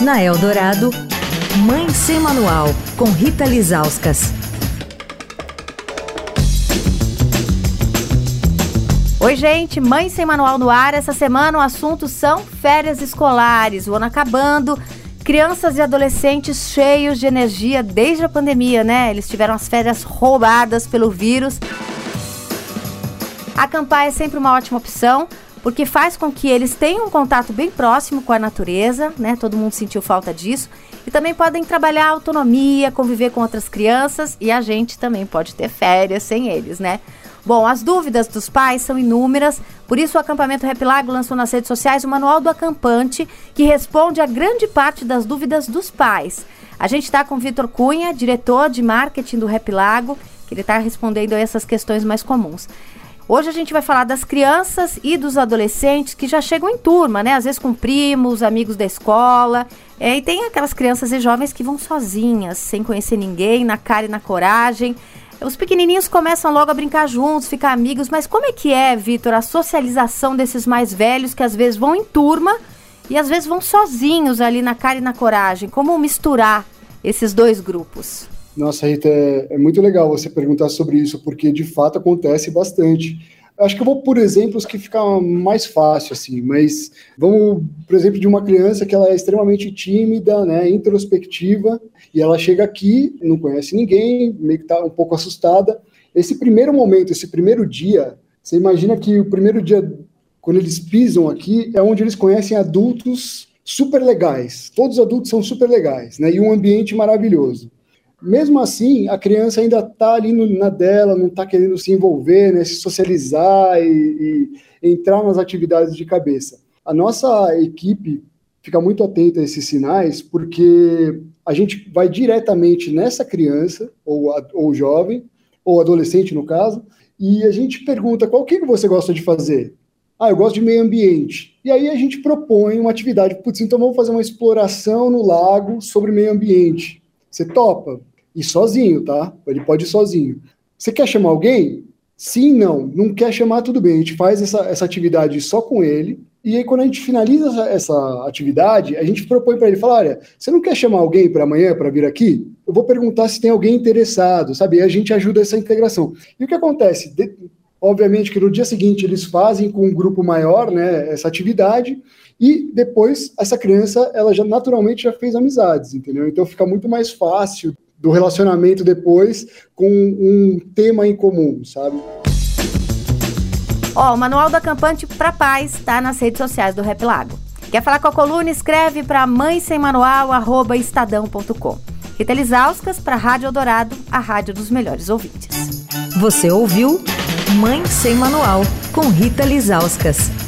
Na Eldorado, Mãe Sem Manual, com Rita Lizauskas. Oi, gente, Mãe Sem Manual no ar. Essa semana o assunto são férias escolares. O ano acabando, crianças e adolescentes cheios de energia desde a pandemia, né? Eles tiveram as férias roubadas pelo vírus. Acampar é sempre uma ótima opção porque faz com que eles tenham um contato bem próximo com a natureza, né? Todo mundo sentiu falta disso. E também podem trabalhar autonomia, conviver com outras crianças e a gente também pode ter férias sem eles, né? Bom, as dúvidas dos pais são inúmeras, por isso o acampamento Repilago lançou nas redes sociais o Manual do Acampante, que responde a grande parte das dúvidas dos pais. A gente está com o Vitor Cunha, diretor de marketing do Repilago, que ele está respondendo a essas questões mais comuns. Hoje a gente vai falar das crianças e dos adolescentes que já chegam em turma, né? Às vezes com primos, amigos da escola. É, e tem aquelas crianças e jovens que vão sozinhas, sem conhecer ninguém, na cara e na coragem. Os pequenininhos começam logo a brincar juntos, ficar amigos, mas como é que é, Vitor, a socialização desses mais velhos que às vezes vão em turma e às vezes vão sozinhos ali na cara e na coragem? Como misturar esses dois grupos? Nossa, Rita, é, é, muito legal você perguntar sobre isso, porque de fato acontece bastante. Acho que eu vou por exemplos que fica mais fácil, assim, mas vamos, por exemplo, de uma criança que ela é extremamente tímida, né, introspectiva, e ela chega aqui, não conhece ninguém, meio que tá um pouco assustada. Esse primeiro momento, esse primeiro dia, você imagina que o primeiro dia, quando eles pisam aqui, é onde eles conhecem adultos super legais. Todos os adultos são super legais, né, e um ambiente maravilhoso. Mesmo assim, a criança ainda está ali no, na dela, não está querendo se envolver, né, se socializar e, e entrar nas atividades de cabeça. A nossa equipe fica muito atenta a esses sinais, porque a gente vai diretamente nessa criança, ou, ou jovem, ou adolescente no caso, e a gente pergunta qual que você gosta de fazer? Ah, eu gosto de meio ambiente. E aí a gente propõe uma atividade, putz, então vamos fazer uma exploração no lago sobre meio ambiente. Você topa? E sozinho, tá? Ele pode ir sozinho. Você quer chamar alguém? Sim, não. Não quer chamar, tudo bem. A gente faz essa, essa atividade só com ele. E aí, quando a gente finaliza essa, essa atividade, a gente propõe para ele: falar, olha, você não quer chamar alguém para amanhã para vir aqui? Eu vou perguntar se tem alguém interessado, sabe? E a gente ajuda essa integração. E o que acontece? De, obviamente que no dia seguinte eles fazem com um grupo maior, né, essa atividade. E depois essa criança, ela já naturalmente já fez amizades, entendeu? Então fica muito mais fácil do relacionamento depois com um tema em comum, sabe? Ó, o Manual do Acampante para Paz está nas redes sociais do Rap Lago. Quer falar com a coluna? Escreve para mãe sem manual, arroba estadão.com. Rita Lisauskas para Rádio Eldorado, a rádio dos melhores ouvintes. Você ouviu Mãe Sem Manual, com Rita Lisauskas.